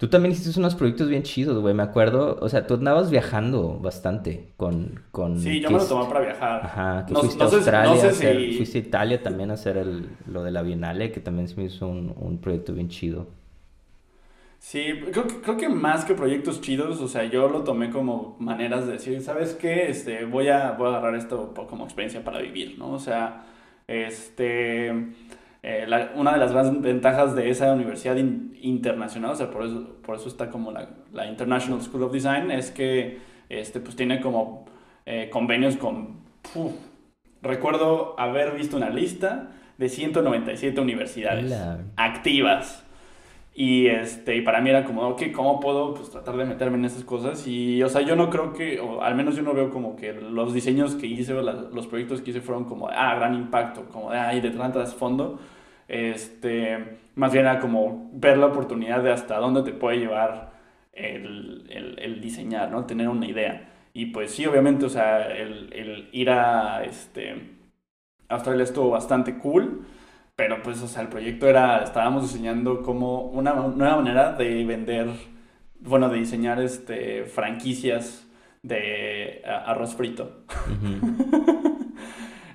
Tú también hiciste unos proyectos bien chidos, güey. Me acuerdo, o sea, tú andabas viajando bastante con... con sí, yo me lo tomé para viajar. Ajá, que fuiste a Australia, a hacer, fuiste a Italia también a hacer el, lo de la Bienale, que también se me hizo un, un proyecto bien chido. Sí, creo que, creo que más que proyectos chidos, o sea, yo lo tomé como maneras de decir, ¿sabes qué? Este, voy a, voy a agarrar esto como experiencia para vivir, ¿no? O sea, este, eh, una de las grandes ventajas de esa universidad internacional, o sea, por eso, por eso está como la, la International School of Design, es que, este, pues tiene como eh, convenios con, recuerdo haber visto una lista de 197 universidades activas y, este, y para mí era como, ok, ¿cómo puedo pues, tratar de meterme en esas cosas? Y, o sea, yo no creo que, o al menos yo no veo como que los diseños que hice, los proyectos que hice fueron como, ah, gran impacto, como ah, y de trasfondo. Este, más bien era como ver la oportunidad de hasta dónde te puede llevar el, el, el diseñar, ¿no? Tener una idea. Y pues sí, obviamente, o sea, el, el ir a, este, Australia estuvo bastante cool pero pues, o sea, el proyecto era, estábamos diseñando como una nueva manera de vender, bueno, de diseñar este, franquicias de arroz frito.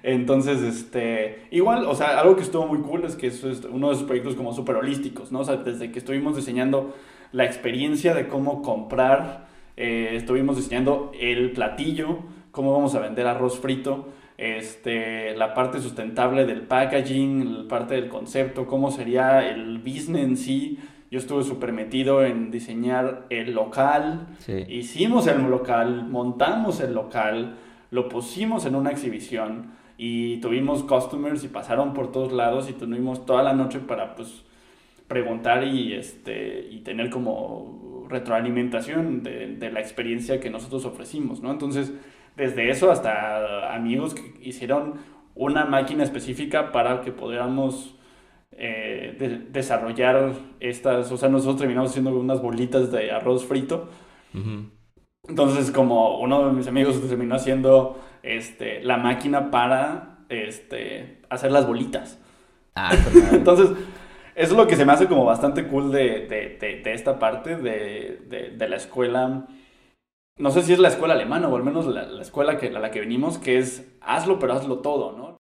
Entonces, este, igual, o sea, algo que estuvo muy cool es que eso es uno de esos proyectos como súper holísticos, ¿no? O sea, desde que estuvimos diseñando la experiencia de cómo comprar, eh, estuvimos diseñando el platillo, cómo vamos a vender arroz frito, este, la parte sustentable del packaging, la parte del concepto, cómo sería el business en sí. Yo estuve súper metido en diseñar el local, hicimos el local, montamos el local, lo pusimos en una exhibición y tuvimos customers y pasaron por todos lados y tuvimos toda la noche para pues preguntar y, este, y tener como retroalimentación de, de la experiencia que nosotros ofrecimos, ¿no? Entonces, desde eso hasta amigos que hicieron una máquina específica para que pudiéramos eh, desarrollar estas, o sea, nosotros terminamos haciendo unas bolitas de arroz frito. Entonces, como uno de mis amigos terminó haciendo este, la máquina para este, hacer las bolitas. Ah, Entonces, eso es lo que se me hace como bastante cool de, de, de, esta parte de, de la escuela no sé si es la escuela alemana o al menos la, escuela que, a la que venimos, que es hazlo, pero hazlo todo, ¿no?